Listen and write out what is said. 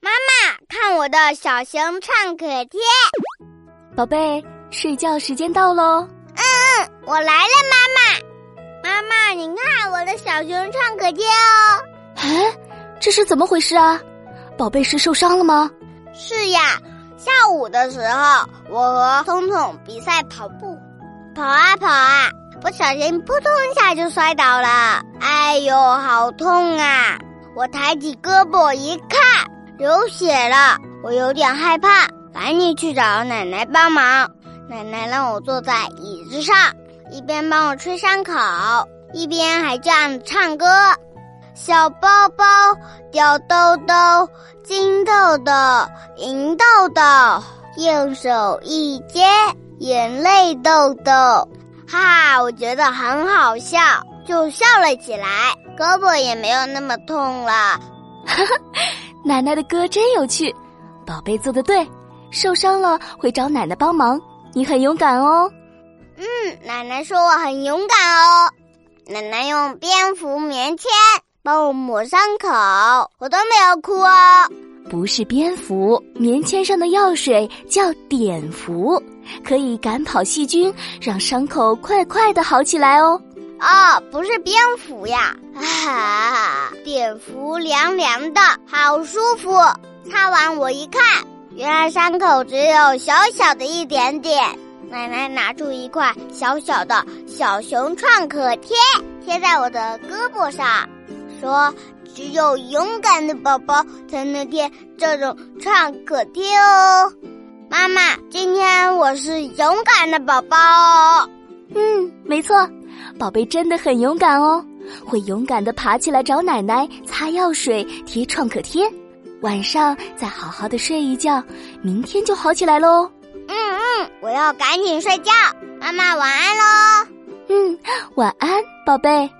妈妈，看我的小熊创可贴。宝贝，睡觉时间到喽。嗯，我来了，妈妈。妈妈，你看我的小熊创可贴哦。哎，这是怎么回事啊？宝贝是受伤了吗？是呀，下午的时候，我和聪聪比赛跑步，跑啊跑啊，不小心扑通一下就摔倒了。哎呦，好痛啊！我抬起胳膊一看，流血了，我有点害怕，赶紧去找奶奶帮忙。奶奶让我坐在椅子上，一边帮我吹伤口，一边还这样唱歌：小包包掉兜兜，金豆豆，银豆豆，用手一接，眼泪豆豆。哈哈，我觉得很好笑，就笑了起来。胳膊也没有那么痛了，哈哈，奶奶的歌真有趣，宝贝做的对，受伤了会找奶奶帮忙，你很勇敢哦。嗯，奶奶说我很勇敢哦。奶奶用蝙蝠棉签帮我抹伤口，我都没有哭哦。不是蝙蝠，棉签上的药水叫碘伏，可以赶跑细菌，让伤口快快的好起来哦。哦，不是蝙蝠呀！啊，碘伏凉凉的，好舒服。擦完我一看，原来伤口只有小小的一点点。奶奶拿出一块小小的小熊创可贴，贴在我的胳膊上，说：“只有勇敢的宝宝才能贴这种创可贴哦。”妈妈，今天我是勇敢的宝宝。嗯，没错。宝贝真的很勇敢哦，会勇敢的爬起来找奶奶擦药水、贴创可贴，晚上再好好的睡一觉，明天就好起来喽。嗯嗯，我要赶紧睡觉，妈妈晚安喽。嗯，晚安，宝贝。